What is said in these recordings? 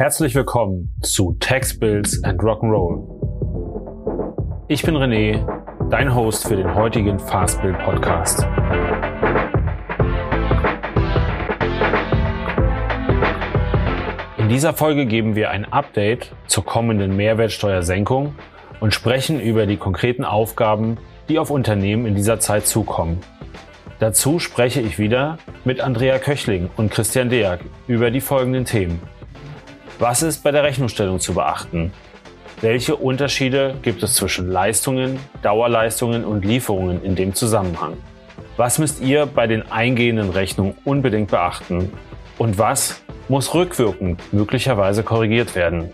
Herzlich willkommen zu Tax Bills and Rock'n'Roll. Ich bin René, dein Host für den heutigen Fast Bill Podcast. In dieser Folge geben wir ein Update zur kommenden Mehrwertsteuersenkung und sprechen über die konkreten Aufgaben, die auf Unternehmen in dieser Zeit zukommen. Dazu spreche ich wieder mit Andrea Köchling und Christian Deak über die folgenden Themen. Was ist bei der Rechnungsstellung zu beachten? Welche Unterschiede gibt es zwischen Leistungen, Dauerleistungen und Lieferungen in dem Zusammenhang? Was müsst ihr bei den eingehenden Rechnungen unbedingt beachten? Und was muss rückwirkend möglicherweise korrigiert werden?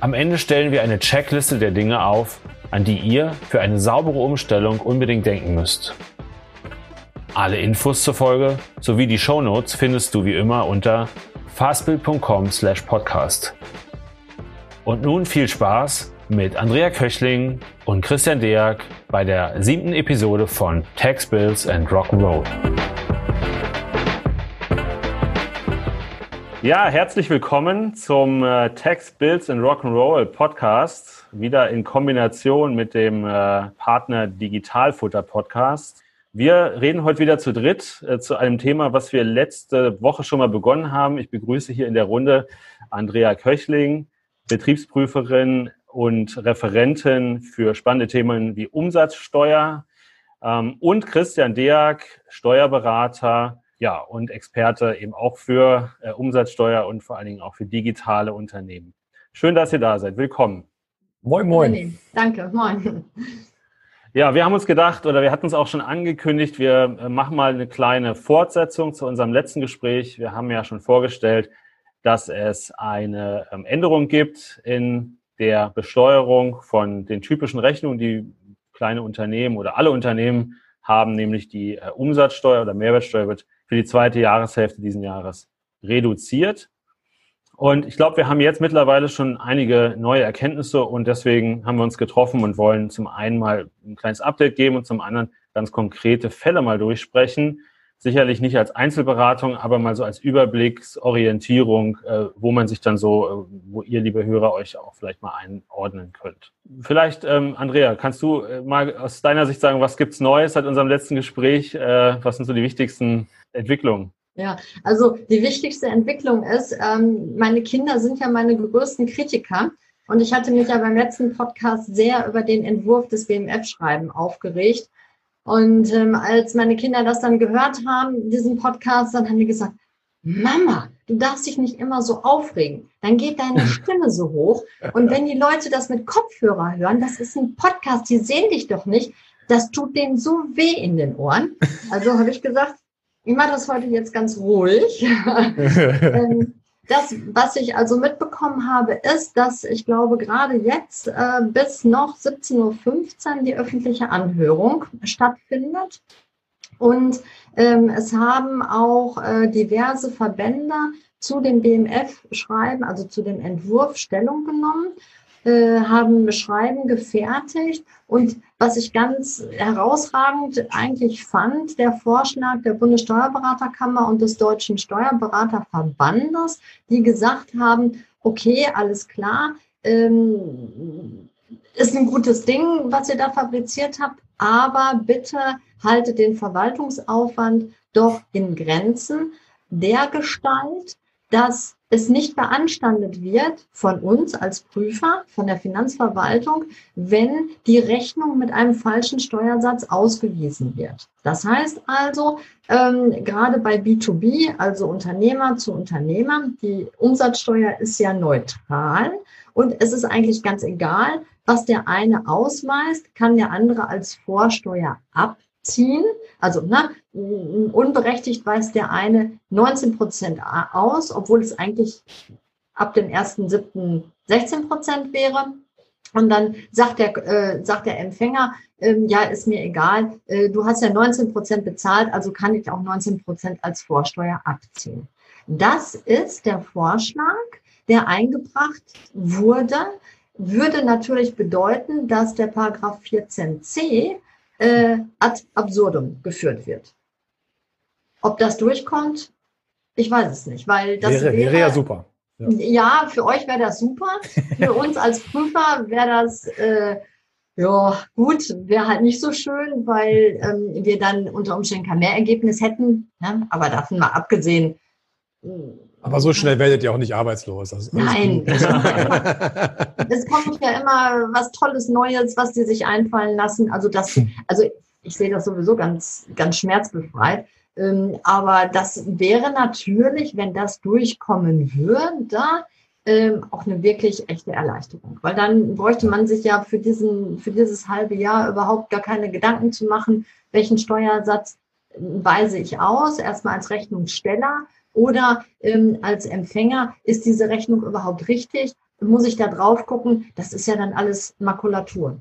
Am Ende stellen wir eine Checkliste der Dinge auf, an die ihr für eine saubere Umstellung unbedingt denken müsst. Alle Infos zur Folge sowie die Show Notes findest du wie immer unter fastbild.com slash podcast. Und nun viel Spaß mit Andrea Köchling und Christian Deak bei der siebten Episode von Tax Bills and Rock'n'Roll. Ja, herzlich willkommen zum äh, Tax Bills and Rock'n'Roll Podcast. Wieder in Kombination mit dem äh, Partner Digitalfutter Podcast. Wir reden heute wieder zu dritt äh, zu einem Thema, was wir letzte Woche schon mal begonnen haben. Ich begrüße hier in der Runde Andrea Köchling, Betriebsprüferin und Referentin für spannende Themen wie Umsatzsteuer ähm, und Christian Deak, Steuerberater ja, und Experte eben auch für äh, Umsatzsteuer und vor allen Dingen auch für digitale Unternehmen. Schön, dass ihr da seid. Willkommen. Moin, moin. Danke, moin. Ja, wir haben uns gedacht oder wir hatten es auch schon angekündigt, wir äh, machen mal eine kleine Fortsetzung zu unserem letzten Gespräch. Wir haben ja schon vorgestellt, dass es eine ähm, Änderung gibt in der Besteuerung von den typischen Rechnungen, die kleine Unternehmen oder alle Unternehmen haben, nämlich die äh, Umsatzsteuer oder Mehrwertsteuer wird für die zweite Jahreshälfte diesen Jahres reduziert. Und ich glaube, wir haben jetzt mittlerweile schon einige neue Erkenntnisse und deswegen haben wir uns getroffen und wollen zum einen mal ein kleines Update geben und zum anderen ganz konkrete Fälle mal durchsprechen. Sicherlich nicht als Einzelberatung, aber mal so als Überblicksorientierung, äh, wo man sich dann so, äh, wo ihr, liebe Hörer, euch auch vielleicht mal einordnen könnt. Vielleicht, ähm, Andrea, kannst du äh, mal aus deiner Sicht sagen, was gibt's Neues seit unserem letzten Gespräch? Was sind so die wichtigsten Entwicklungen? Ja, also die wichtigste Entwicklung ist, ähm, meine Kinder sind ja meine größten Kritiker. Und ich hatte mich ja beim letzten Podcast sehr über den Entwurf des BMF-Schreiben aufgeregt. Und ähm, als meine Kinder das dann gehört haben, diesen Podcast, dann haben die gesagt, Mama, du darfst dich nicht immer so aufregen. Dann geht deine Stimme so hoch. Und wenn die Leute das mit Kopfhörer hören, das ist ein Podcast, die sehen dich doch nicht. Das tut denen so weh in den Ohren. Also habe ich gesagt, ich mache das heute jetzt ganz ruhig. Ähm, das, was ich also mitbekommen habe, ist, dass ich glaube, gerade jetzt äh, bis noch 17.15 Uhr die öffentliche Anhörung stattfindet. Und ähm, es haben auch äh, diverse Verbände zu dem BMF-Schreiben, also zu dem Entwurf Stellung genommen. Äh, haben Schreiben gefertigt. Und was ich ganz herausragend eigentlich fand, der Vorschlag der Bundessteuerberaterkammer und des Deutschen Steuerberaterverbandes, die gesagt haben, okay, alles klar, ähm, ist ein gutes Ding, was ihr da fabriziert habt, aber bitte haltet den Verwaltungsaufwand doch in Grenzen der Gestalt, dass es nicht beanstandet wird von uns als Prüfer, von der Finanzverwaltung, wenn die Rechnung mit einem falschen Steuersatz ausgewiesen wird. Das heißt also, ähm, gerade bei B2B, also Unternehmer zu Unternehmer, die Umsatzsteuer ist ja neutral und es ist eigentlich ganz egal, was der eine ausweist, kann der andere als Vorsteuer ab ziehen. Also ne, unberechtigt weist der eine 19 Prozent aus, obwohl es eigentlich ab dem 1.7. 16 Prozent wäre. Und dann sagt der, äh, sagt der Empfänger, äh, ja, ist mir egal, äh, du hast ja 19 Prozent bezahlt, also kann ich auch 19 Prozent als Vorsteuer abziehen. Das ist der Vorschlag, der eingebracht wurde, würde natürlich bedeuten, dass der Paragraph 14c äh, ad absurdum geführt wird. Ob das durchkommt, ich weiß es nicht, weil das wäre, wäre, ja super. Ja. ja, für euch wäre das super. Für uns als Prüfer wäre das äh, ja gut, wäre halt nicht so schön, weil ähm, wir dann unter Umständen kein Mehrergebnis hätten. Ne? Aber davon mal abgesehen. Aber so schnell werdet ihr auch nicht arbeitslos. Also Nein, es kommt ja immer was Tolles Neues, was die sich einfallen lassen. Also das, also ich sehe das sowieso ganz, ganz schmerzbefreit. Ähm, aber das wäre natürlich, wenn das durchkommen würde, ähm, auch eine wirklich echte Erleichterung. Weil dann bräuchte man sich ja für, diesen, für dieses halbe Jahr überhaupt gar keine Gedanken zu machen, welchen Steuersatz weise ich aus, erstmal als Rechnungssteller oder ähm, als Empfänger, ist diese Rechnung überhaupt richtig? Muss ich da drauf gucken? Das ist ja dann alles Makulatur.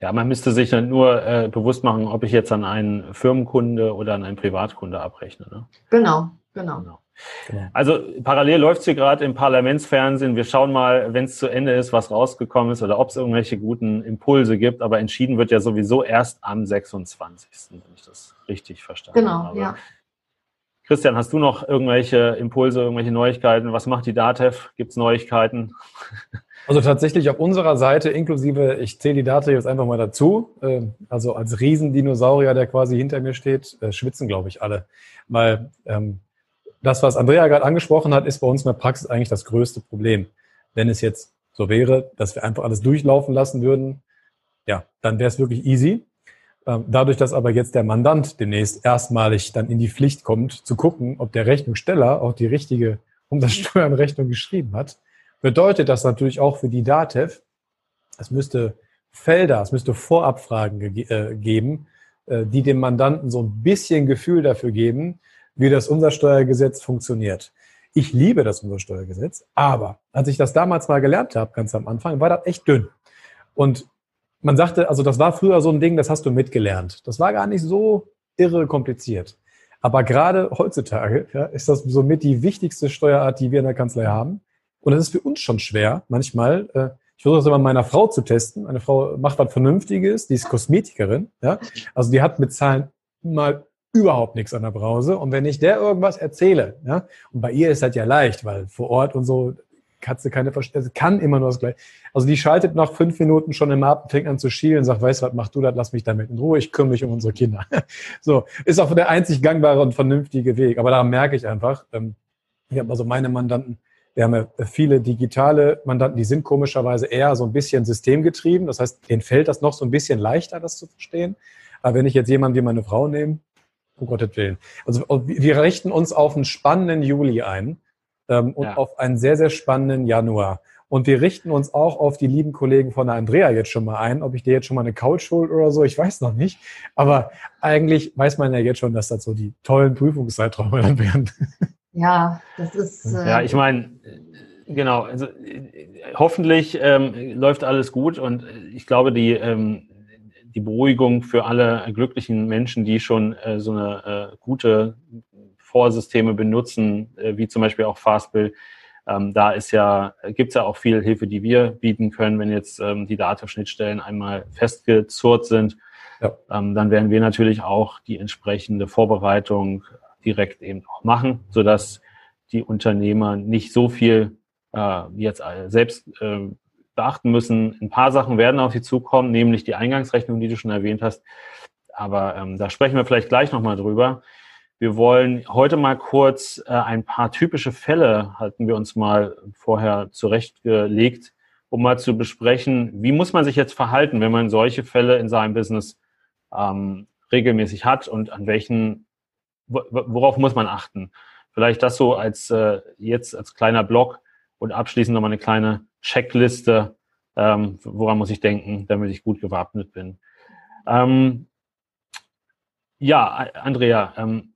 Ja, man müsste sich dann nur äh, bewusst machen, ob ich jetzt an einen Firmenkunde oder an einen Privatkunde abrechne. Ne? Genau, genau. genau. Genau. Also parallel läuft sie gerade im Parlamentsfernsehen. Wir schauen mal, wenn es zu Ende ist, was rausgekommen ist oder ob es irgendwelche guten Impulse gibt. Aber entschieden wird ja sowieso erst am 26., wenn ich das richtig verstanden genau, habe. Ja. Christian, hast du noch irgendwelche Impulse, irgendwelche Neuigkeiten? Was macht die DATEV? Gibt es Neuigkeiten? Also tatsächlich auf unserer Seite, inklusive, ich zähle die Daten jetzt einfach mal dazu, äh, also als Riesendinosaurier, der quasi hinter mir steht, äh, schwitzen, glaube ich, alle. Weil ähm, das, was Andrea gerade angesprochen hat, ist bei uns in der Praxis eigentlich das größte Problem. Wenn es jetzt so wäre, dass wir einfach alles durchlaufen lassen würden, ja, dann wäre es wirklich easy. Ähm, dadurch, dass aber jetzt der Mandant demnächst erstmalig dann in die Pflicht kommt, zu gucken, ob der Rechnungssteller auch die richtige Umsatzsteuernrechnung geschrieben hat, bedeutet das natürlich auch für die DATEV, es müsste Felder, es müsste Vorabfragen ge äh, geben, äh, die dem Mandanten so ein bisschen Gefühl dafür geben, wie das Umsatzsteuergesetz funktioniert. Ich liebe das Umsatzsteuergesetz, aber als ich das damals mal gelernt habe, ganz am Anfang, war das echt dünn. Und man sagte, also das war früher so ein Ding, das hast du mitgelernt. Das war gar nicht so irre kompliziert. Aber gerade heutzutage ja, ist das somit die wichtigste Steuerart, die wir in der Kanzlei haben. Und es ist für uns schon schwer, manchmal. Äh, ich versuche das immer meiner Frau zu testen. Meine Frau macht was Vernünftiges, die ist Kosmetikerin. Ja? Also die hat mit Zahlen mal überhaupt nichts an der Brause. Und wenn ich der irgendwas erzähle, ja, und bei ihr ist das ja leicht, weil vor Ort und so Katze keine Verständnis, also kann immer nur das Gleiche. Also die schaltet nach fünf Minuten schon im Ab, fängt an zu schielen sagt, weißt du was, mach du das, lass mich damit in Ruhe, ich kümmere mich um unsere Kinder. so, ist auch der einzig gangbare und vernünftige Weg. Aber daran merke ich einfach, ähm, ich habe also meine Mandanten, wir haben ja viele digitale Mandanten, die sind komischerweise eher so ein bisschen systemgetrieben. Das heißt, denen fällt das noch so ein bisschen leichter, das zu verstehen. Aber wenn ich jetzt jemanden wie meine Frau nehme, um Gottes Willen. Also wir richten uns auf einen spannenden Juli ein ähm, und ja. auf einen sehr, sehr spannenden Januar. Und wir richten uns auch auf die lieben Kollegen von der Andrea jetzt schon mal ein. Ob ich dir jetzt schon mal eine Couch hol oder so, ich weiß noch nicht. Aber eigentlich weiß man ja jetzt schon, dass das so die tollen Prüfungszeiträume dann werden. Ja, das ist. Äh ja, ich meine, genau. Also, hoffentlich ähm, läuft alles gut und ich glaube, die ähm, die Beruhigung für alle glücklichen Menschen, die schon äh, so eine äh, gute Vorsysteme benutzen, äh, wie zum Beispiel auch Fastbill. Ähm, da ist ja, gibt es ja auch viel Hilfe, die wir bieten können, wenn jetzt ähm, die Datenschnittstellen einmal festgezurrt sind. Ja. Ähm, dann werden wir natürlich auch die entsprechende Vorbereitung direkt eben auch machen, sodass die Unternehmer nicht so viel äh, jetzt selbst äh, beachten müssen. Ein paar Sachen werden auf Sie zukommen, nämlich die Eingangsrechnung, die du schon erwähnt hast. Aber ähm, da sprechen wir vielleicht gleich nochmal drüber. Wir wollen heute mal kurz äh, ein paar typische Fälle, hatten wir uns mal vorher zurechtgelegt, um mal zu besprechen, wie muss man sich jetzt verhalten, wenn man solche Fälle in seinem Business ähm, regelmäßig hat und an welchen, worauf muss man achten? Vielleicht das so als äh, jetzt als kleiner Block und abschließend nochmal eine kleine Checkliste, ähm, woran muss ich denken, damit ich gut gewappnet bin. Ähm, ja, Andrea, ähm,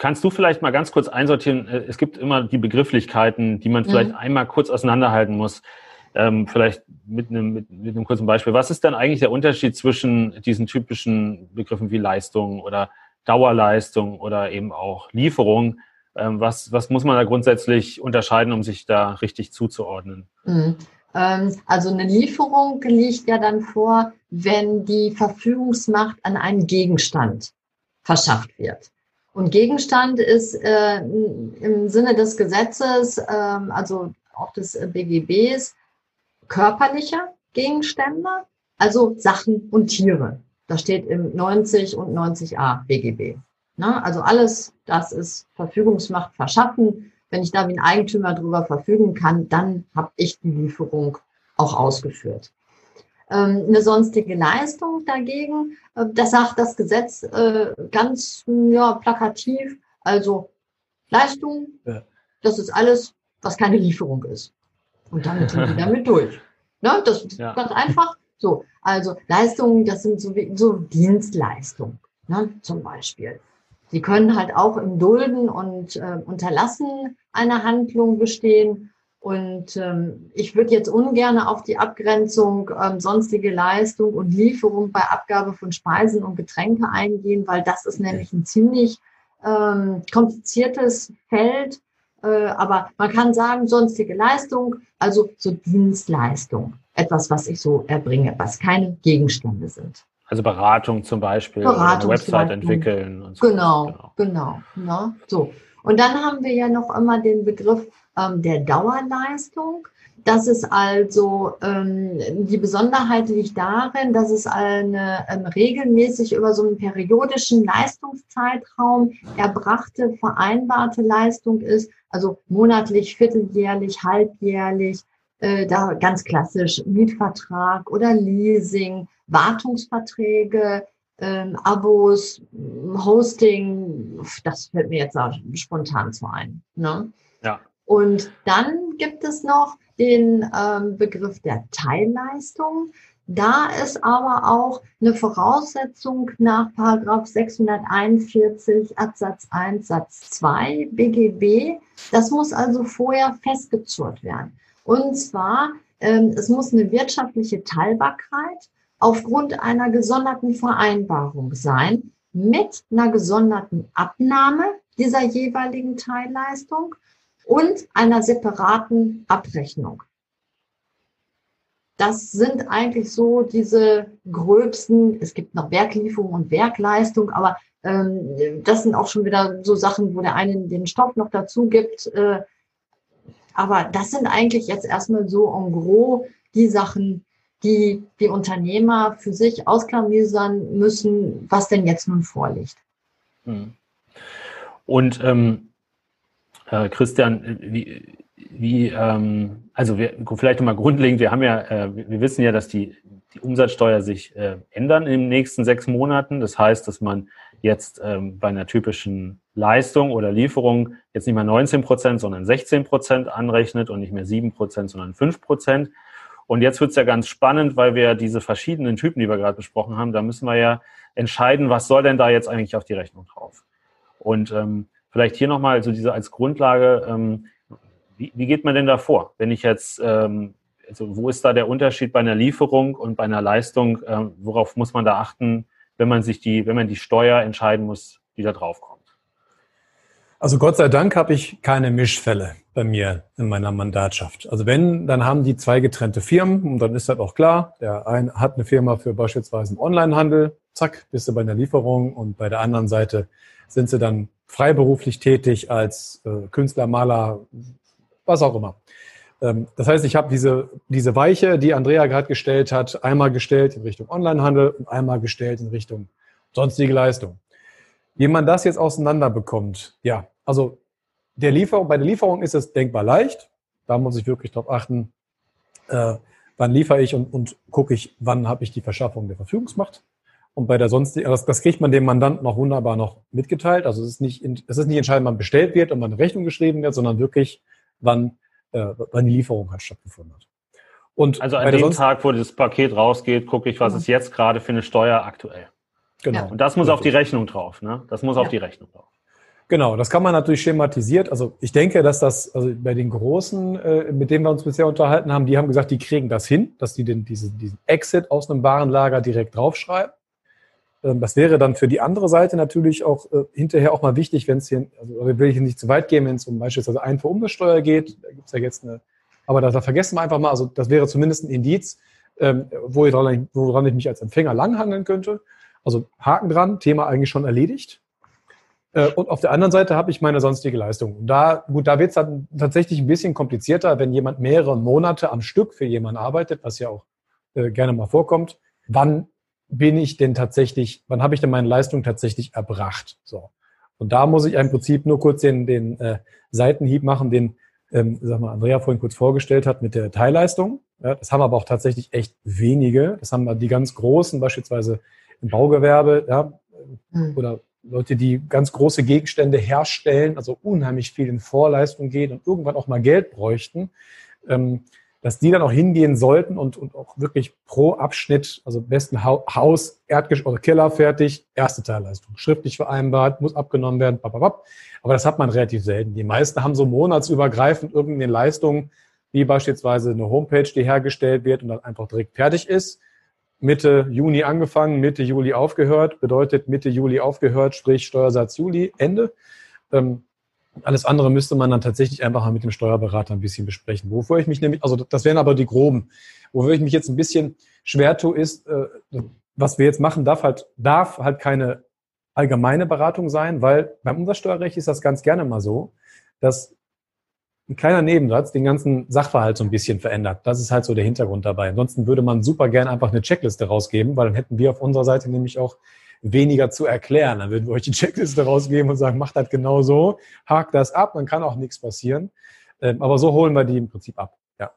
kannst du vielleicht mal ganz kurz einsortieren? Äh, es gibt immer die Begrifflichkeiten, die man vielleicht mhm. einmal kurz auseinanderhalten muss. Ähm, vielleicht mit einem, mit, mit einem kurzen Beispiel. Was ist denn eigentlich der Unterschied zwischen diesen typischen Begriffen wie Leistung oder Dauerleistung oder eben auch Lieferung? Ähm, was, was muss man da grundsätzlich unterscheiden, um sich da richtig zuzuordnen? Mhm. Ähm, also eine Lieferung liegt ja dann vor, wenn die Verfügungsmacht an einen Gegenstand verschafft wird. Und Gegenstand ist äh, im Sinne des Gesetzes, äh, also auch des BGBs, körperliche Gegenstände, also Sachen und Tiere. Das steht im 90 und 90a BGB. Ne? Also alles, das ist Verfügungsmacht verschaffen. Wenn ich da wie ein Eigentümer drüber verfügen kann, dann habe ich die Lieferung auch ausgeführt. Ähm, eine sonstige Leistung dagegen, äh, das sagt das Gesetz äh, ganz ja, plakativ. Also Leistung, ja. das ist alles, was keine Lieferung ist. Und damit sind die damit durch. Ne? Das ist ja. ganz einfach. So, also Leistungen, das sind so, wie, so Dienstleistungen, ne? zum Beispiel. Sie können halt auch im Dulden und äh, Unterlassen einer Handlung bestehen. Und ähm, ich würde jetzt ungern auf die Abgrenzung ähm, sonstige Leistung und Lieferung bei Abgabe von Speisen und Getränke eingehen, weil das ist nämlich ein ziemlich ähm, kompliziertes Feld. Äh, aber man kann sagen, sonstige Leistung, also so Dienstleistung, etwas, was ich so erbringe, was keine Gegenstände sind. Also Beratung zum Beispiel, Beratung eine Website entwickeln und so. Genau, genau, genau. Ne? So. Und dann haben wir ja noch immer den Begriff ähm, der Dauerleistung. Das ist also ähm, die Besonderheit liegt darin, dass es eine ähm, regelmäßig über so einen periodischen Leistungszeitraum erbrachte, vereinbarte Leistung ist, also monatlich, vierteljährlich, halbjährlich, äh, da ganz klassisch Mietvertrag oder Leasing, Wartungsverträge, ähm, Abos, Hosting, das fällt mir jetzt auch spontan zu ein. Ne? Ja. Und dann gibt es noch den ähm, Begriff der Teilleistung. Da ist aber auch eine Voraussetzung nach Paragraph 641 Absatz 1 Satz 2 BGB. Das muss also vorher festgezurrt werden. Und zwar, ähm, es muss eine wirtschaftliche Teilbarkeit aufgrund einer gesonderten Vereinbarung sein mit einer gesonderten Abnahme dieser jeweiligen Teilleistung und einer separaten Abrechnung. Das sind eigentlich so diese gröbsten, es gibt noch Werklieferung und Werkleistung, aber ähm, das sind auch schon wieder so Sachen, wo der eine den Stoff noch dazu gibt. Äh, aber das sind eigentlich jetzt erstmal so en gros die Sachen, die die Unternehmer für sich ausklamüsern müssen, was denn jetzt nun vorliegt. Hm. Und ähm, äh, Christian, wie, wie ähm, also wir, vielleicht nochmal grundlegend, wir haben ja, äh, wir wissen ja, dass die, die Umsatzsteuer sich äh, ändern in den nächsten sechs Monaten. Das heißt, dass man jetzt ähm, bei einer typischen Leistung oder Lieferung jetzt nicht mehr 19 Prozent, sondern 16 Prozent anrechnet und nicht mehr 7 Prozent, sondern 5 Prozent. Und jetzt wird es ja ganz spannend, weil wir diese verschiedenen Typen, die wir gerade besprochen haben, da müssen wir ja entscheiden, was soll denn da jetzt eigentlich auf die Rechnung drauf? Und ähm, vielleicht hier nochmal so diese als Grundlage, ähm, wie, wie geht man denn da vor? Wenn ich jetzt, ähm, also wo ist da der Unterschied bei einer Lieferung und bei einer Leistung? Ähm, worauf muss man da achten, wenn man sich die, wenn man die Steuer entscheiden muss, die da drauf kommt? Also Gott sei Dank habe ich keine Mischfälle bei mir in meiner Mandatschaft. Also wenn, dann haben die zwei getrennte Firmen und dann ist das auch klar. Der eine hat eine Firma für beispielsweise einen Onlinehandel, zack, bist du bei einer Lieferung und bei der anderen Seite sind sie dann freiberuflich tätig als äh, Künstler, Maler, was auch immer. Ähm, das heißt, ich habe diese, diese Weiche, die Andrea gerade gestellt hat, einmal gestellt in Richtung Onlinehandel und einmal gestellt in Richtung sonstige Leistung. Wie man das jetzt auseinander bekommt, ja, also der Lieferung, bei der Lieferung ist es denkbar leicht. Da muss ich wirklich darauf achten, äh, wann liefere ich und, und gucke ich, wann habe ich die Verschaffung der Verfügungsmacht. Und bei der sonstigen, das, das kriegt man dem Mandanten noch wunderbar noch mitgeteilt. Also es ist nicht, es ist nicht entscheidend, wann bestellt wird und wann eine Rechnung geschrieben wird, sondern wirklich, wann, äh, wann die Lieferung halt stattgefunden hat. Und also an dem Tag, wo das Paket rausgeht, gucke ich, was ja. ist jetzt gerade für eine Steuer aktuell. Genau. Und das muss auf die Rechnung drauf, ne? Das muss ja. auf die Rechnung drauf. Genau, das kann man natürlich schematisiert. Also ich denke, dass das, also bei den Großen, äh, mit denen wir uns bisher unterhalten haben, die haben gesagt, die kriegen das hin, dass die den, diesen, diesen Exit aus einem Warenlager direkt draufschreiben. Ähm, das wäre dann für die andere Seite natürlich auch äh, hinterher auch mal wichtig, wenn es hier, also will ich nicht zu weit gehen, wenn es um beispielsweise Einfuhrumsatzsteuer geht, da gibt es ja jetzt eine, aber da, da, vergessen wir einfach mal, also das wäre zumindest ein Indiz, ähm, wo ich dran, woran ich mich als Empfänger langhandeln könnte. Also Haken dran, Thema eigentlich schon erledigt. Äh, und auf der anderen Seite habe ich meine sonstige Leistung. Da, gut, da wird es dann tatsächlich ein bisschen komplizierter, wenn jemand mehrere Monate am Stück für jemanden arbeitet, was ja auch äh, gerne mal vorkommt. Wann bin ich denn tatsächlich, wann habe ich denn meine Leistung tatsächlich erbracht? So. Und da muss ich im Prinzip nur kurz den, den äh, Seitenhieb machen, den ähm, sag mal, Andrea vorhin kurz vorgestellt hat mit der Teilleistung. Ja, das haben aber auch tatsächlich echt wenige. Das haben die ganz großen, beispielsweise im Baugewerbe, ja, mhm. oder Leute, die ganz große Gegenstände herstellen, also unheimlich viel in Vorleistung gehen und irgendwann auch mal Geld bräuchten, ähm, dass die dann auch hingehen sollten und, und auch wirklich pro Abschnitt, also besten Haus, Erdgesch oder Keller fertig, erste Teilleistung, schriftlich vereinbart, muss abgenommen werden, papapap. aber das hat man relativ selten. Die meisten haben so monatsübergreifend irgendeine Leistung, wie beispielsweise eine Homepage, die hergestellt wird und dann einfach direkt fertig ist Mitte Juni angefangen, Mitte Juli aufgehört, bedeutet Mitte Juli aufgehört, sprich Steuersatz Juli, Ende. Ähm, alles andere müsste man dann tatsächlich einfach mal mit dem Steuerberater ein bisschen besprechen. Wofür ich mich nämlich, also das wären aber die groben. Wofür ich mich jetzt ein bisschen schwer tue, ist, äh, was wir jetzt machen, darf halt, darf halt keine allgemeine Beratung sein, weil beim Umsatzsteuerrecht ist das ganz gerne mal so, dass ein kleiner Nebensatz den ganzen Sachverhalt so ein bisschen verändert. Das ist halt so der Hintergrund dabei. Ansonsten würde man super gern einfach eine Checkliste rausgeben, weil dann hätten wir auf unserer Seite nämlich auch weniger zu erklären. Dann würden wir euch die Checkliste rausgeben und sagen, macht das genau so, hakt das ab, dann kann auch nichts passieren. Ähm, aber so holen wir die im Prinzip ab. Ja.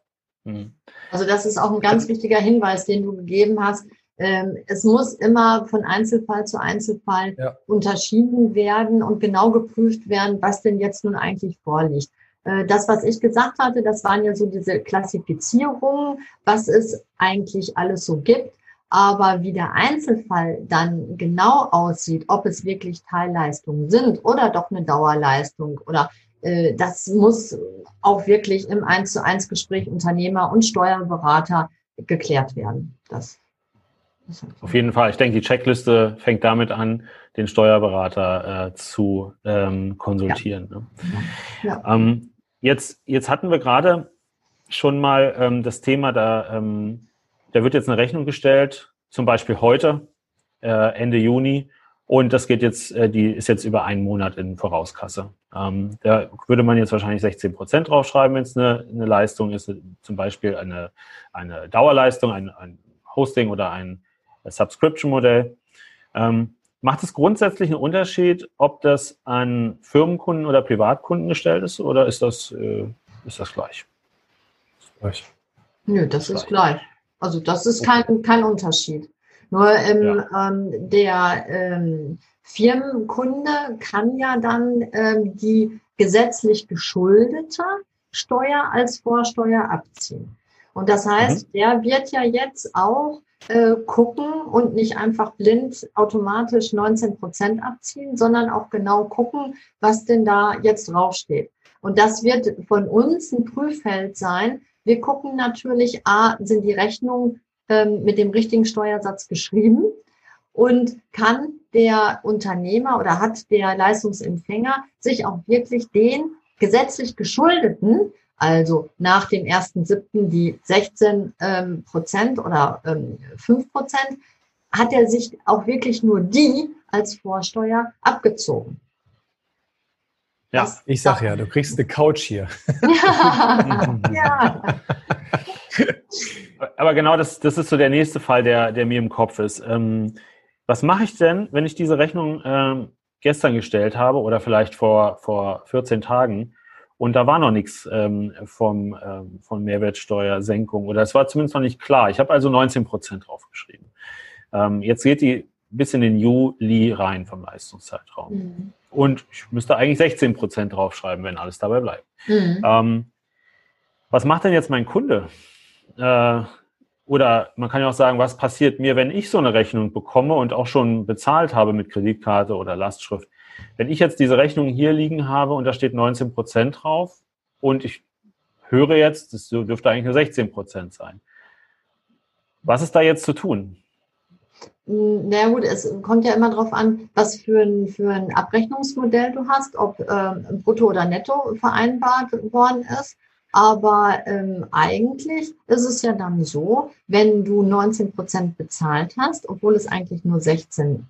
Mhm. Also das ist auch ein ganz wichtiger Hinweis, den du gegeben hast. Ähm, es muss immer von Einzelfall zu Einzelfall ja. unterschieden werden und genau geprüft werden, was denn jetzt nun eigentlich vorliegt. Äh, das, was ich gesagt hatte, das waren ja so diese Klassifizierungen, was es eigentlich alles so gibt. Aber wie der Einzelfall dann genau aussieht, ob es wirklich Teilleistungen sind oder doch eine Dauerleistung oder äh, das muss auch wirklich im 1 zu 1 Gespräch Unternehmer und Steuerberater geklärt werden. Das auf jeden Fall. Ich denke, die Checkliste fängt damit an, den Steuerberater äh, zu ähm, konsultieren. Ja. Ne? Ja. Ähm, Jetzt, jetzt hatten wir gerade schon mal ähm, das Thema, da, ähm, da wird jetzt eine Rechnung gestellt, zum Beispiel heute, äh, Ende Juni, und das geht jetzt, äh, die ist jetzt über einen Monat in Vorauskasse. Ähm, da würde man jetzt wahrscheinlich 16 Prozent draufschreiben, wenn es eine, eine Leistung ist, zum Beispiel eine, eine Dauerleistung, ein, ein Hosting oder ein Subscription-Modell. Ähm, Macht es grundsätzlich einen Unterschied, ob das an Firmenkunden oder Privatkunden gestellt ist oder ist das, äh, ist das gleich? gleich? Nö, das ist gleich. Also das ist kein, kein Unterschied. Nur ähm, ja. ähm, der ähm, Firmenkunde kann ja dann ähm, die gesetzlich geschuldete Steuer als Vorsteuer abziehen. Und das heißt, mhm. der wird ja jetzt auch äh, gucken und nicht einfach blind automatisch 19 Prozent abziehen, sondern auch genau gucken, was denn da jetzt draufsteht. Und das wird von uns ein Prüffeld sein. Wir gucken natürlich, a, sind die Rechnungen ähm, mit dem richtigen Steuersatz geschrieben und kann der Unternehmer oder hat der Leistungsempfänger sich auch wirklich den gesetzlich geschuldeten also nach dem 1.7. die 16 ähm, Prozent oder ähm, 5 Prozent, hat er sich auch wirklich nur die als Vorsteuer abgezogen. Ja, das ich sag ja, du kriegst eine Couch hier. Ja. ja. Aber genau das, das ist so der nächste Fall, der, der mir im Kopf ist. Ähm, was mache ich denn, wenn ich diese Rechnung ähm, gestern gestellt habe oder vielleicht vor, vor 14 Tagen und da war noch nichts ähm, vom, ähm, von Mehrwertsteuersenkung oder es war zumindest noch nicht klar. Ich habe also 19 Prozent draufgeschrieben. Ähm, jetzt geht die bis in den Juli rein vom Leistungszeitraum. Mhm. Und ich müsste eigentlich 16 Prozent draufschreiben, wenn alles dabei bleibt. Mhm. Ähm, was macht denn jetzt mein Kunde? Äh, oder man kann ja auch sagen, was passiert mir, wenn ich so eine Rechnung bekomme und auch schon bezahlt habe mit Kreditkarte oder Lastschrift? Wenn ich jetzt diese Rechnung hier liegen habe und da steht 19 Prozent drauf und ich höre jetzt, das dürfte eigentlich nur 16 Prozent sein. Was ist da jetzt zu tun? Na gut, es kommt ja immer darauf an, was für ein, für ein Abrechnungsmodell du hast, ob äh, brutto oder netto vereinbart worden ist. Aber ähm, eigentlich ist es ja dann so, wenn du 19 Prozent bezahlt hast, obwohl es eigentlich nur 16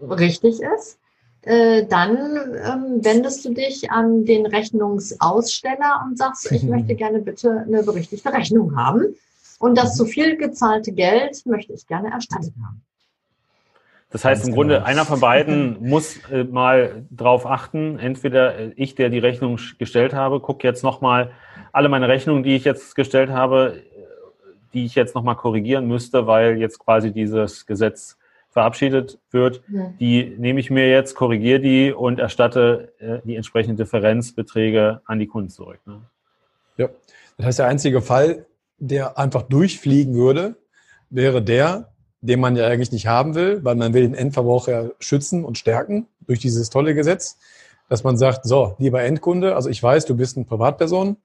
richtig ist, äh, dann ähm, wendest du dich an den Rechnungsaussteller und sagst, ich möchte gerne bitte eine berichtigte Rechnung haben. Und das zu viel gezahlte Geld möchte ich gerne erstattet haben. Das heißt Ganz im Grunde, genau. einer von beiden muss äh, mal drauf achten. Entweder äh, ich, der die Rechnung gestellt habe, gucke jetzt nochmal alle meine Rechnungen, die ich jetzt gestellt habe, äh, die ich jetzt nochmal korrigieren müsste, weil jetzt quasi dieses Gesetz verabschiedet wird, ja. die nehme ich mir jetzt, korrigiere die und erstatte äh, die entsprechenden Differenzbeträge an die Kunden zurück. Ne? Ja, das heißt, der einzige Fall, der einfach durchfliegen würde, wäre der, den man ja eigentlich nicht haben will, weil man will den Endverbraucher schützen und stärken durch dieses tolle Gesetz, dass man sagt, so, lieber Endkunde, also ich weiß, du bist eine Privatperson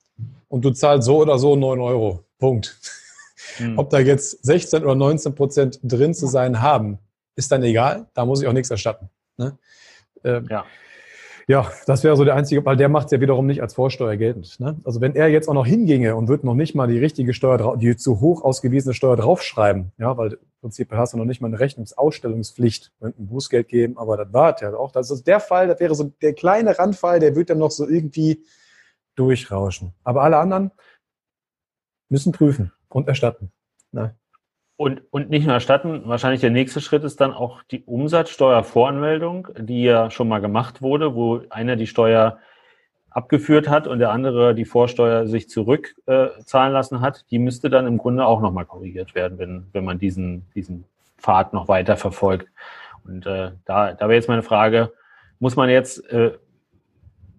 und du zahlst so oder so neun Euro. Punkt. Hm. Ob da jetzt 16 oder 19 Prozent drin zu sein haben, ist dann egal, da muss ich auch nichts erstatten. Ne? Ähm, ja. Ja, das wäre so der einzige, weil der macht es ja wiederum nicht als Vorsteuer geltend. Ne? Also wenn er jetzt auch noch hinginge und würde noch nicht mal die richtige Steuer, die zu hoch ausgewiesene Steuer draufschreiben, ja, weil im Prinzip hast du noch nicht mal eine Rechnungsausstellungspflicht, ein Bußgeld geben, aber das war ja auch. Das ist der Fall, das wäre so der kleine Randfall, der wird dann noch so irgendwie durchrauschen. Aber alle anderen müssen prüfen und erstatten. Ne? Und, und nicht nur erstatten, wahrscheinlich der nächste Schritt ist dann auch die Umsatzsteuervoranmeldung, die ja schon mal gemacht wurde, wo einer die Steuer abgeführt hat und der andere die Vorsteuer sich zurückzahlen äh, lassen hat. Die müsste dann im Grunde auch nochmal korrigiert werden, wenn, wenn man diesen, diesen Pfad noch weiter verfolgt. Und äh, da, da wäre jetzt meine Frage, muss man jetzt äh,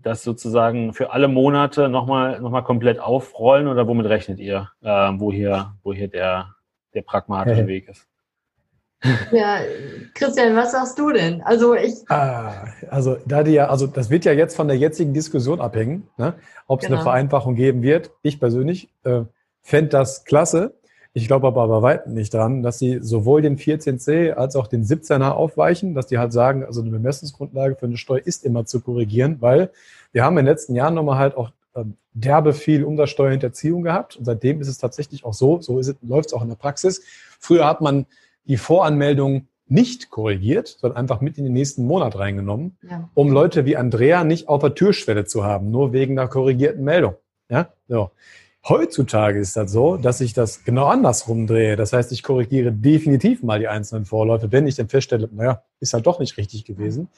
das sozusagen für alle Monate nochmal noch mal komplett aufrollen oder womit rechnet ihr, äh, wo, hier, wo hier der der pragmatische hey. Weg ist. Ja, Christian, was sagst du denn? Also ich. Ah, also da die ja, also das wird ja jetzt von der jetzigen Diskussion abhängen, ne? ob es genau. eine Vereinfachung geben wird. Ich persönlich äh, fände das klasse. Ich glaube aber bei weitem nicht dran, dass sie sowohl den 14c als auch den 17er aufweichen, dass die halt sagen, also eine Bemessungsgrundlage für eine Steuer ist immer zu korrigieren, weil wir haben in den letzten Jahren nochmal halt auch derbe viel Umsatzsteuerhinterziehung gehabt. Und seitdem ist es tatsächlich auch so, so läuft es auch in der Praxis. Früher hat man die Voranmeldung nicht korrigiert, sondern einfach mit in den nächsten Monat reingenommen, ja. um Leute wie Andrea nicht auf der Türschwelle zu haben, nur wegen der korrigierten Meldung. Ja, so. Heutzutage ist das so, dass ich das genau andersrum drehe. Das heißt, ich korrigiere definitiv mal die einzelnen Vorläufe, wenn ich dann feststelle, naja, ist halt doch nicht richtig gewesen,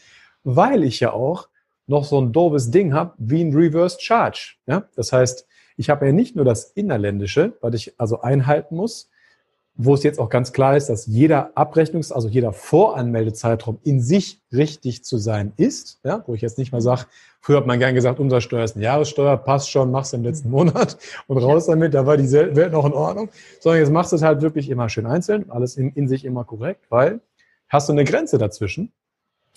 weil ich ja auch noch so ein doofes Ding habe wie ein Reverse Charge. Ja? Das heißt, ich habe ja nicht nur das Innerländische, was ich also einhalten muss, wo es jetzt auch ganz klar ist, dass jeder Abrechnungs-, also jeder Voranmeldezeitraum in sich richtig zu sein ist, ja, wo ich jetzt nicht mal sage, früher hat man gern gesagt, Umsatzsteuer ist eine Jahressteuer, passt schon, machst im letzten Monat und raus damit, da war die Welt noch in Ordnung, sondern jetzt machst du es halt wirklich immer schön einzeln, alles in, in sich immer korrekt, weil hast du eine Grenze dazwischen,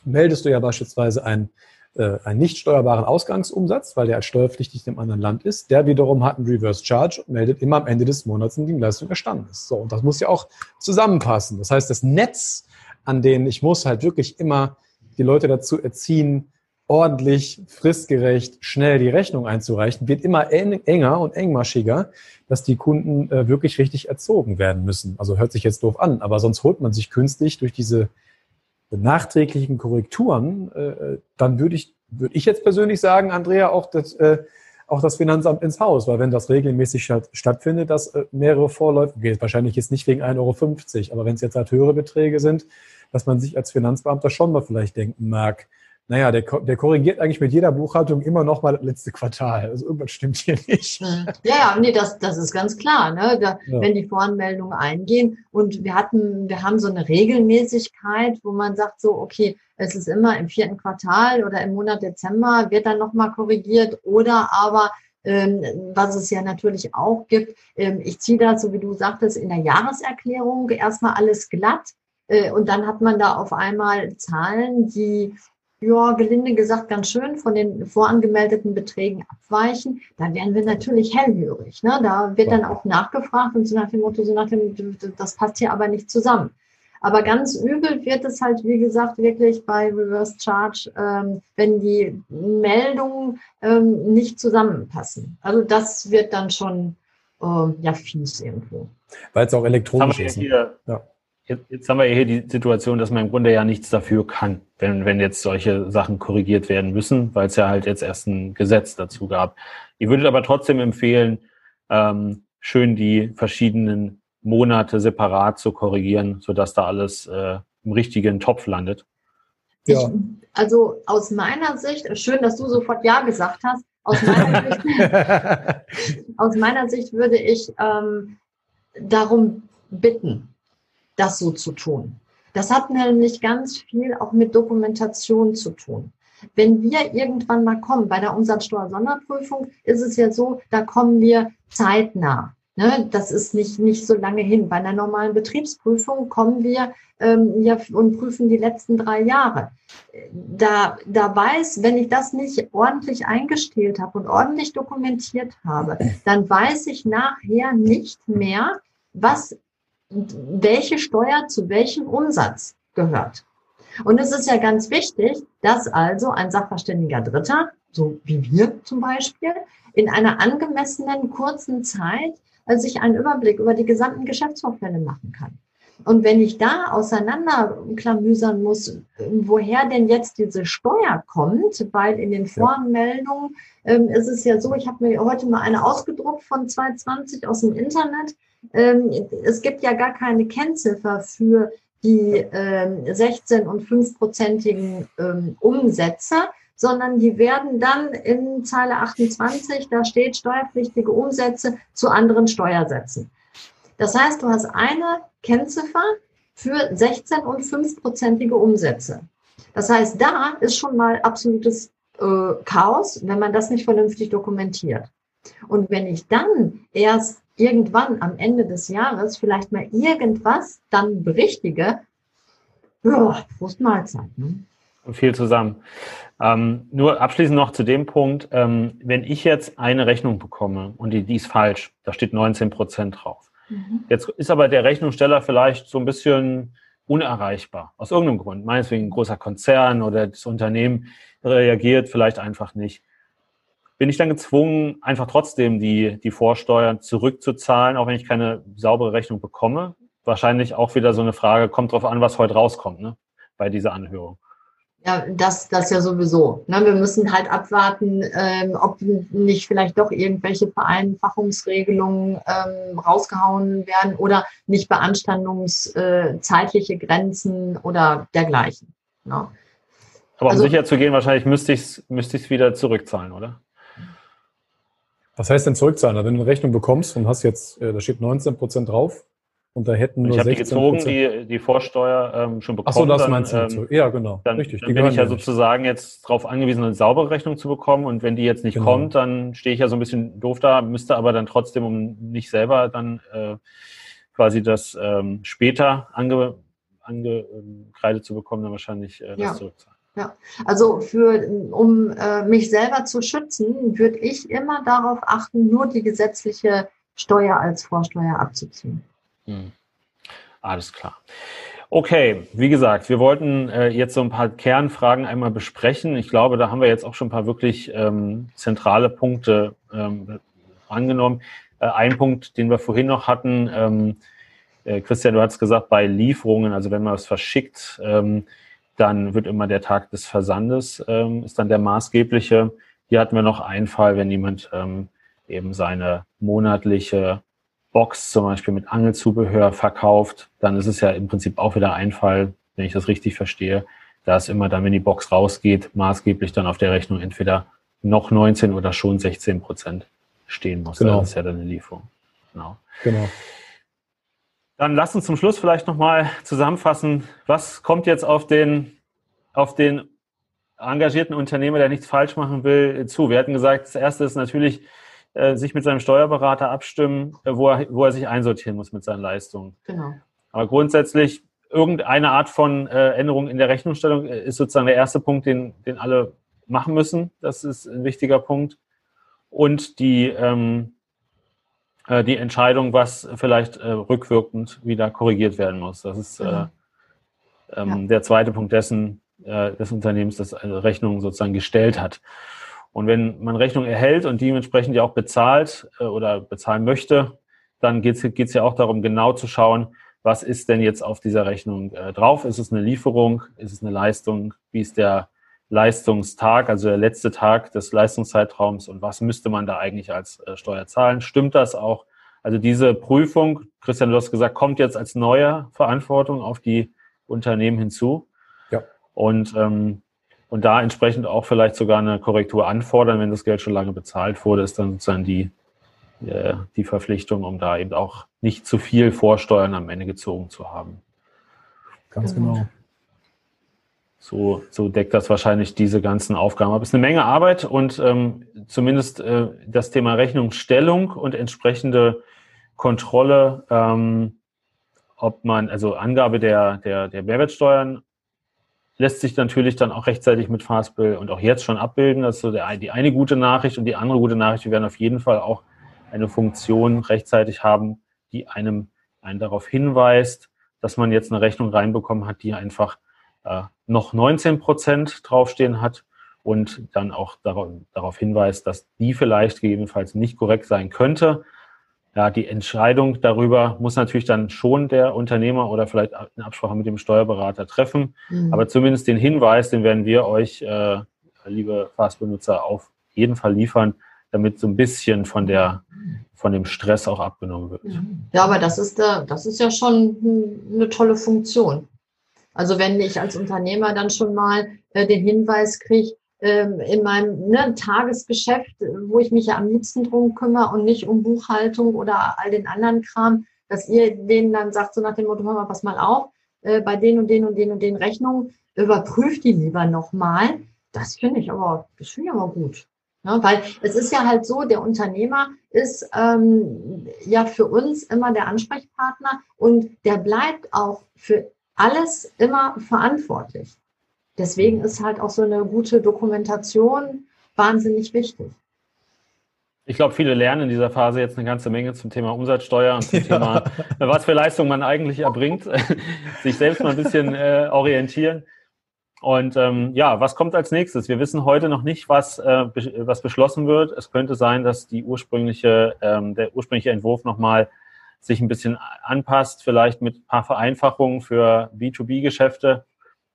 meldest du ja beispielsweise ein äh, einen nicht steuerbaren Ausgangsumsatz, weil der als steuerpflichtig im anderen Land ist. Der wiederum hat einen Reverse Charge und meldet immer am Ende des Monats, in dem Leistung erstanden ist. So, und das muss ja auch zusammenpassen. Das heißt, das Netz, an denen ich muss halt wirklich immer die Leute dazu erziehen, ordentlich, fristgerecht, schnell die Rechnung einzureichen, wird immer enger und engmaschiger, dass die Kunden äh, wirklich richtig erzogen werden müssen. Also hört sich jetzt doof an, aber sonst holt man sich künstlich durch diese nachträglichen Korrekturen, äh, dann würde ich, würde ich jetzt persönlich sagen, Andrea, auch das, äh, auch das Finanzamt ins Haus, weil wenn das regelmäßig statt, stattfindet, dass äh, mehrere Vorläufe geht, wahrscheinlich jetzt nicht wegen 1,50 Euro, aber wenn es jetzt halt höhere Beträge sind, dass man sich als Finanzbeamter schon mal vielleicht denken mag, naja, der, der korrigiert eigentlich mit jeder Buchhaltung immer noch mal das letzte Quartal. Also irgendwas stimmt hier nicht. Hm. Ja, ja, nee, das, das ist ganz klar, ne? Da, ja. wenn die Voranmeldungen eingehen. Und wir hatten, wir haben so eine Regelmäßigkeit, wo man sagt so, okay, es ist immer im vierten Quartal oder im Monat Dezember wird dann nochmal korrigiert oder aber ähm, was es ja natürlich auch gibt. Ähm, ich ziehe da, so wie du sagtest, in der Jahreserklärung erstmal alles glatt. Äh, und dann hat man da auf einmal Zahlen, die ja, gelinde gesagt, ganz schön von den vorangemeldeten Beträgen abweichen, dann werden wir natürlich hellhörig. Ne? Da wird dann auch nachgefragt und so nach dem Motto, so nach dem, das passt hier aber nicht zusammen. Aber ganz übel wird es halt, wie gesagt, wirklich bei Reverse Charge, ähm, wenn die Meldungen ähm, nicht zusammenpassen. Also das wird dann schon äh, ja fies irgendwo. Weil es auch elektronisch ist. Ne? ja. Jetzt, jetzt, haben wir hier die Situation, dass man im Grunde ja nichts dafür kann, wenn, wenn jetzt solche Sachen korrigiert werden müssen, weil es ja halt jetzt erst ein Gesetz dazu gab. Ihr würdet aber trotzdem empfehlen, ähm, schön die verschiedenen Monate separat zu korrigieren, sodass da alles äh, im richtigen Topf landet. Ja. Ich, also aus meiner Sicht, schön, dass du sofort Ja gesagt hast. Aus meiner Sicht, aus meiner Sicht würde ich ähm, darum bitten, das so zu tun. Das hat nämlich ganz viel auch mit Dokumentation zu tun. Wenn wir irgendwann mal kommen, bei der Umsatzsteuer-Sonderprüfung ist es ja so, da kommen wir zeitnah. Ne? Das ist nicht, nicht so lange hin. Bei einer normalen Betriebsprüfung kommen wir ähm, ja, und prüfen die letzten drei Jahre. Da, da weiß, wenn ich das nicht ordentlich eingestellt habe und ordentlich dokumentiert habe, dann weiß ich nachher nicht mehr, was welche Steuer zu welchem Umsatz gehört. Und es ist ja ganz wichtig, dass also ein Sachverständiger Dritter, so wie wir zum Beispiel, in einer angemessenen kurzen Zeit äh, sich einen Überblick über die gesamten Geschäftsvorfälle machen kann. Und wenn ich da auseinanderklamüsern muss, woher denn jetzt diese Steuer kommt, weil in den Voranmeldungen ähm, ist es ja so, ich habe mir heute mal eine ausgedruckt von 220 aus dem Internet, ähm, es gibt ja gar keine Kennziffer für die ähm, 16 und 5-prozentigen ähm, Umsätze, sondern die werden dann in Zeile 28, da steht steuerpflichtige Umsätze zu anderen Steuersätzen. Das heißt, du hast eine Kennziffer für 16 und 5-prozentige Umsätze. Das heißt, da ist schon mal absolutes äh, Chaos, wenn man das nicht vernünftig dokumentiert. Und wenn ich dann erst irgendwann am Ende des Jahres vielleicht mal irgendwas dann berichtige, ja, Prost Mahlzeit. Ne? Viel zusammen. Ähm, nur abschließend noch zu dem Punkt, ähm, wenn ich jetzt eine Rechnung bekomme und die, die ist falsch, da steht 19 Prozent drauf. Mhm. Jetzt ist aber der Rechnungssteller vielleicht so ein bisschen unerreichbar, aus irgendeinem Grund. Meinetwegen ein großer Konzern oder das Unternehmen reagiert vielleicht einfach nicht bin ich dann gezwungen, einfach trotzdem die, die Vorsteuern zurückzuzahlen, auch wenn ich keine saubere Rechnung bekomme? Wahrscheinlich auch wieder so eine Frage, kommt drauf an, was heute rauskommt, ne, bei dieser Anhörung. Ja, das, das ja sowieso. Ne, wir müssen halt abwarten, ähm, ob nicht vielleicht doch irgendwelche Vereinfachungsregelungen ähm, rausgehauen werden oder nicht beanstandungszeitliche äh, Grenzen oder dergleichen. Ne? Aber um also, sicher zu gehen, wahrscheinlich müsste ich es müsste wieder zurückzahlen, oder? Was heißt denn zurückzahlen? Wenn du eine Rechnung bekommst und hast jetzt, äh, da steht 19 Prozent drauf und da hätten nur ich 16 die gezogen, die, die Vorsteuer ähm, schon bekommen. Ach so, das dann, meinst du. Ähm, ja, genau. Dann, Richtig, dann bin ich ja sozusagen jetzt darauf angewiesen, eine saubere Rechnung zu bekommen und wenn die jetzt nicht genau. kommt, dann stehe ich ja so ein bisschen doof da, müsste aber dann trotzdem, um nicht selber dann äh, quasi das ähm, später ange, angekreidet zu bekommen, dann wahrscheinlich äh, das ja. zurückzahlen. Ja, also für, um äh, mich selber zu schützen, würde ich immer darauf achten, nur die gesetzliche Steuer als Vorsteuer abzuziehen. Hm. Alles klar. Okay, wie gesagt, wir wollten äh, jetzt so ein paar Kernfragen einmal besprechen. Ich glaube, da haben wir jetzt auch schon ein paar wirklich ähm, zentrale Punkte ähm, angenommen. Äh, ein Punkt, den wir vorhin noch hatten, ähm, äh, Christian, du hast gesagt, bei Lieferungen, also wenn man es verschickt, ähm, dann wird immer der Tag des Versandes, ähm, ist dann der maßgebliche. Hier hatten wir noch einen Fall, wenn jemand ähm, eben seine monatliche Box zum Beispiel mit Angelzubehör verkauft, dann ist es ja im Prinzip auch wieder ein Fall, wenn ich das richtig verstehe. Da ist immer dann, wenn die Box rausgeht, maßgeblich dann auf der Rechnung entweder noch 19 oder schon 16 Prozent stehen muss. Genau. Das ist ja dann eine Lieferung. Genau. genau. Dann lass uns zum Schluss vielleicht nochmal zusammenfassen, was kommt jetzt auf den, auf den engagierten Unternehmer, der nichts falsch machen will, zu. Wir hatten gesagt, das erste ist natürlich, äh, sich mit seinem Steuerberater abstimmen, äh, wo, er, wo er sich einsortieren muss mit seinen Leistungen. Genau. Aber grundsätzlich irgendeine Art von äh, Änderung in der Rechnungsstellung ist sozusagen der erste Punkt, den, den alle machen müssen. Das ist ein wichtiger Punkt. Und die, ähm, äh, die Entscheidung, was vielleicht äh, rückwirkend wieder korrigiert werden muss. Das ist äh, ähm, ja. der zweite Punkt dessen, äh, des Unternehmens, das eine Rechnung sozusagen gestellt hat. Und wenn man Rechnung erhält und dementsprechend ja auch bezahlt oder bezahlen möchte, dann geht es ja auch darum, genau zu schauen, was ist denn jetzt auf dieser Rechnung äh, drauf? Ist es eine Lieferung? Ist es eine Leistung? Wie ist der Leistungstag, also der letzte Tag des Leistungszeitraums und was müsste man da eigentlich als äh, Steuer zahlen? Stimmt das auch? Also diese Prüfung, Christian, du hast gesagt, kommt jetzt als neue Verantwortung auf die Unternehmen hinzu. Ja. Und, ähm, und da entsprechend auch vielleicht sogar eine Korrektur anfordern, wenn das Geld schon lange bezahlt wurde, ist dann sozusagen die, äh, die Verpflichtung, um da eben auch nicht zu viel Vorsteuern am Ende gezogen zu haben. Ganz genau. So, so deckt das wahrscheinlich diese ganzen Aufgaben ab. Es ist eine Menge Arbeit und ähm, zumindest äh, das Thema Rechnungsstellung und entsprechende Kontrolle, ähm, ob man, also Angabe der, der, der Mehrwertsteuern lässt sich natürlich dann auch rechtzeitig mit Fastbill und auch jetzt schon abbilden. Das ist so der, die eine gute Nachricht und die andere gute Nachricht, wir werden auf jeden Fall auch eine Funktion rechtzeitig haben, die einem, einen darauf hinweist, dass man jetzt eine Rechnung reinbekommen hat, die einfach äh, noch 19 Prozent draufstehen hat und dann auch darauf, darauf hinweist, dass die vielleicht gegebenenfalls nicht korrekt sein könnte. Ja, die Entscheidung darüber muss natürlich dann schon der Unternehmer oder vielleicht in Absprache mit dem Steuerberater treffen. Mhm. Aber zumindest den Hinweis, den werden wir euch, äh, liebe Fastbenutzer, auf jeden Fall liefern, damit so ein bisschen von der von dem Stress auch abgenommen wird. Ja, aber das ist da, das ist ja schon eine tolle Funktion. Also wenn ich als Unternehmer dann schon mal äh, den Hinweis kriege, ähm, in meinem ne, Tagesgeschäft, wo ich mich ja am liebsten drum kümmere und nicht um Buchhaltung oder all den anderen Kram, dass ihr denen dann sagt, so nach dem Motto, hör mal, pass mal auf, äh, bei den und den und den und den Rechnungen, überprüft die lieber nochmal. Das finde ich aber, das finde ich aber gut. Ja, ne, weil es ist ja halt so, der Unternehmer ist ähm, ja für uns immer der Ansprechpartner und der bleibt auch für alles immer verantwortlich. Deswegen ist halt auch so eine gute Dokumentation wahnsinnig wichtig. Ich glaube, viele lernen in dieser Phase jetzt eine ganze Menge zum Thema Umsatzsteuer und zum ja. Thema, was für Leistung man eigentlich erbringt, sich selbst mal ein bisschen äh, orientieren. Und ähm, ja, was kommt als nächstes? Wir wissen heute noch nicht, was, äh, be was beschlossen wird. Es könnte sein, dass die ursprüngliche, ähm, der ursprüngliche Entwurf nochmal sich ein bisschen anpasst, vielleicht mit ein paar Vereinfachungen für B2B-Geschäfte.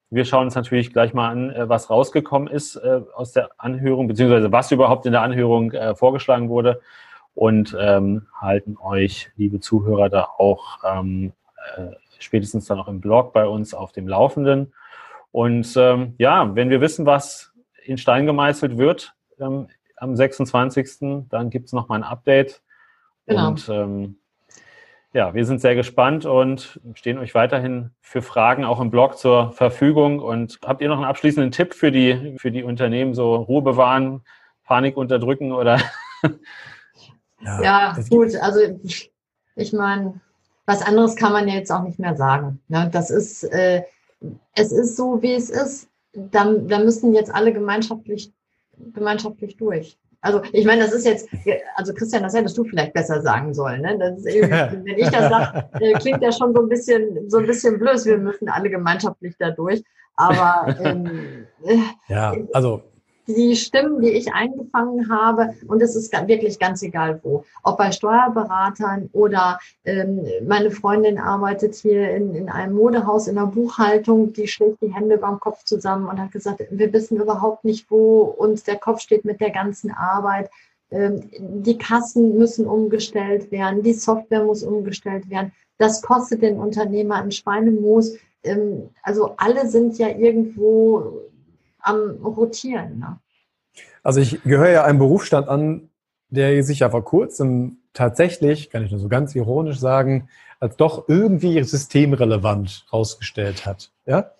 Wir schauen uns natürlich gleich mal an, äh, was rausgekommen ist äh, aus der Anhörung, beziehungsweise was überhaupt in der Anhörung äh, vorgeschlagen wurde und ähm, halten euch, liebe Zuhörer, da auch ähm, äh, spätestens dann auch im Blog bei uns auf dem Laufenden. Und ähm, ja, wenn wir wissen, was in Stein gemeißelt wird ähm, am 26., dann gibt es nochmal ein Update. Genau. Und ähm, ja, wir sind sehr gespannt und stehen euch weiterhin für Fragen auch im Blog zur Verfügung. Und habt ihr noch einen abschließenden Tipp für die, für die Unternehmen, so Ruhe bewahren, Panik unterdrücken oder? Ja, ja gut, also ich meine, was anderes kann man ja jetzt auch nicht mehr sagen. Ne? Das ist, äh, es ist so, wie es ist. Da, da müssen jetzt alle gemeinschaftlich, gemeinschaftlich durch. Also ich meine, das ist jetzt, also Christian, das hättest du vielleicht besser sagen sollen. Ne? Eben, wenn ich das sage, äh, klingt ja schon so ein bisschen, so ein bisschen blöd. Wir müssen alle gemeinschaftlich da durch. Aber ähm, ja, also die Stimmen, die ich eingefangen habe, und es ist wirklich ganz egal wo, ob bei Steuerberatern oder ähm, meine Freundin arbeitet hier in, in einem Modehaus in der Buchhaltung, die schlägt die Hände beim Kopf zusammen und hat gesagt, wir wissen überhaupt nicht, wo uns der Kopf steht mit der ganzen Arbeit. Ähm, die Kassen müssen umgestellt werden, die Software muss umgestellt werden. Das kostet den Unternehmer ein Schweinemoos. Ähm, also alle sind ja irgendwo am Rotieren. Ne? Also ich gehöre ja einem Berufsstand an, der sich ja vor kurzem tatsächlich, kann ich nur so ganz ironisch sagen, als doch irgendwie systemrelevant rausgestellt hat. Ja?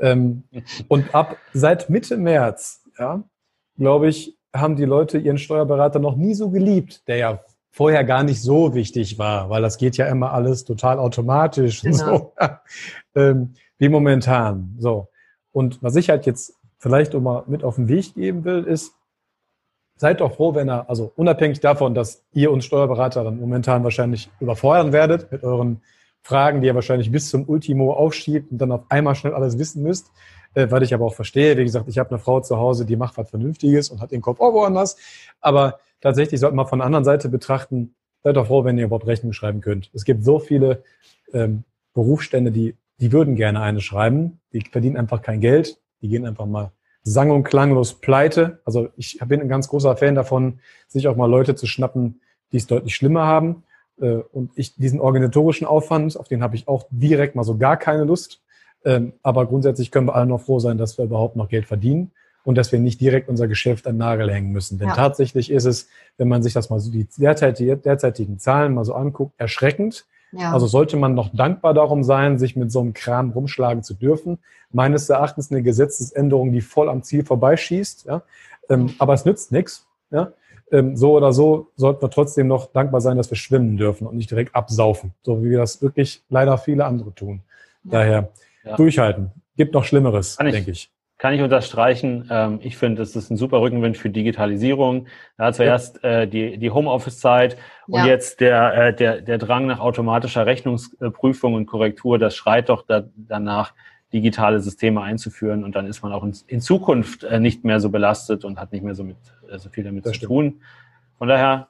Ähm, und ab seit Mitte März, ja, glaube ich, haben die Leute ihren Steuerberater noch nie so geliebt, der ja vorher gar nicht so wichtig war, weil das geht ja immer alles total automatisch genau. so, ähm, wie momentan. So. Und was ich halt jetzt vielleicht auch mal mit auf den Weg geben will, ist, seid doch froh, wenn er, also unabhängig davon, dass ihr uns Steuerberater dann momentan wahrscheinlich überfordern werdet mit euren Fragen, die ihr wahrscheinlich bis zum Ultimo aufschiebt und dann auf einmal schnell alles wissen müsst, äh, was ich aber auch verstehe. Wie gesagt, ich habe eine Frau zu Hause, die macht was Vernünftiges und hat den Kopf auch woanders. Aber tatsächlich sollte man von der anderen Seite betrachten, seid doch froh, wenn ihr überhaupt Rechnung schreiben könnt. Es gibt so viele ähm, Berufsstände, die, die würden gerne eine schreiben, die verdienen einfach kein Geld, die gehen einfach mal sang- und klanglos pleite. Also ich bin ein ganz großer Fan davon, sich auch mal Leute zu schnappen, die es deutlich schlimmer haben. Äh, und ich diesen organisatorischen Aufwand, auf den habe ich auch direkt mal so gar keine Lust. Ähm, aber grundsätzlich können wir alle noch froh sein, dass wir überhaupt noch Geld verdienen und dass wir nicht direkt unser Geschäft an den Nagel hängen müssen. Denn ja. tatsächlich ist es, wenn man sich das mal so die derzeitigen Zahlen mal so anguckt, erschreckend. Ja. Also sollte man noch dankbar darum sein, sich mit so einem Kram rumschlagen zu dürfen. Meines Erachtens eine Gesetzesänderung, die voll am Ziel vorbeischießt. Ja? Ähm, aber es nützt nichts. Ja? Ähm, so oder so sollten wir trotzdem noch dankbar sein, dass wir schwimmen dürfen und nicht direkt absaufen, so wie wir das wirklich leider viele andere tun. Ja. Daher ja. durchhalten. Gibt noch Schlimmeres, denke ich. Kann ich unterstreichen. Ähm, ich finde, das ist ein super Rückenwind für Digitalisierung. Da hat zuerst äh, die, die Homeoffice-Zeit und ja. jetzt der, äh, der, der Drang nach automatischer Rechnungsprüfung und Korrektur. Das schreit doch da, danach, digitale Systeme einzuführen und dann ist man auch in, in Zukunft äh, nicht mehr so belastet und hat nicht mehr so, mit, äh, so viel damit das zu stimmt. tun. Von daher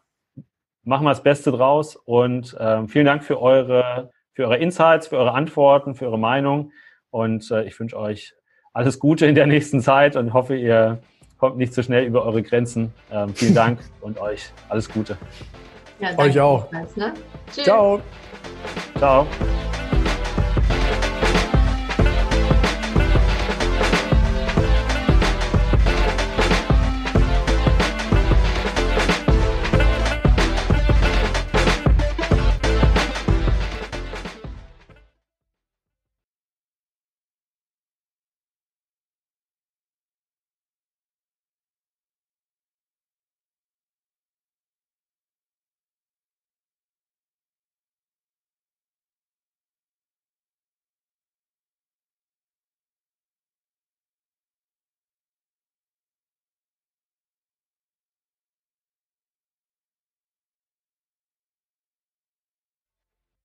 machen wir das Beste draus und ähm, vielen Dank für eure, für eure Insights, für eure Antworten, für eure Meinung und äh, ich wünsche euch alles Gute in der nächsten Zeit und hoffe, ihr kommt nicht zu so schnell über eure Grenzen. Ähm, vielen Dank und euch alles Gute. Ja, euch auch. Ne? Ciao. Ciao.